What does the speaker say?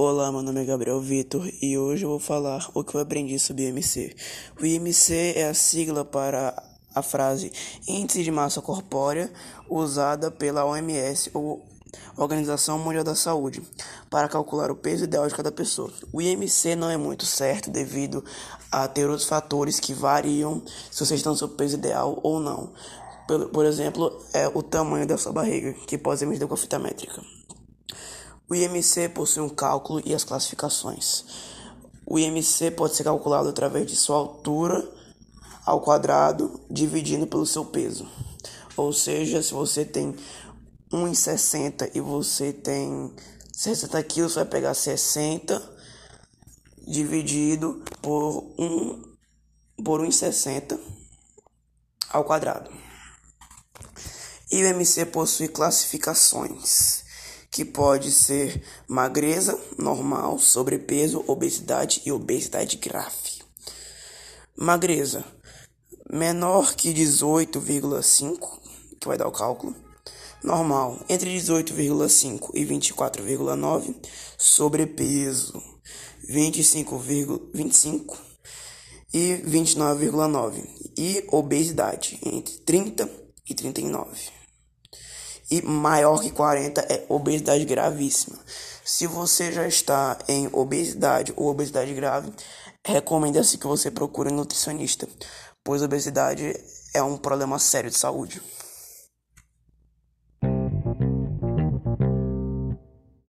Olá, meu nome é Gabriel Vitor e hoje eu vou falar o que eu aprendi sobre IMC. O IMC é a sigla para a frase Índice de Massa Corpórea usada pela OMS, ou Organização Mundial da Saúde, para calcular o peso ideal de cada pessoa. O IMC não é muito certo devido a ter outros fatores que variam se vocês estão no seu peso ideal ou não. Por, exemplo, é o tamanho da sua barriga, que pode ser medido com a fita métrica. O IMC possui um cálculo e as classificações. O IMC pode ser calculado através de sua altura ao quadrado dividindo pelo seu peso. Ou seja, se você tem 1,60 e você tem 60 quilos, você vai pegar 60 dividido por 1 por 1,60 ao quadrado. E o IMC possui classificações que pode ser magreza, normal, sobrepeso, obesidade e obesidade grave. Magreza menor que 18,5, que vai dar o cálculo. Normal, entre 18,5 e 24,9. Sobrepeso, 25,25 e 29,9. E obesidade, entre 30 e 39 e maior que 40 é obesidade gravíssima. Se você já está em obesidade ou obesidade grave, recomenda-se que você procure um nutricionista, pois obesidade é um problema sério de saúde.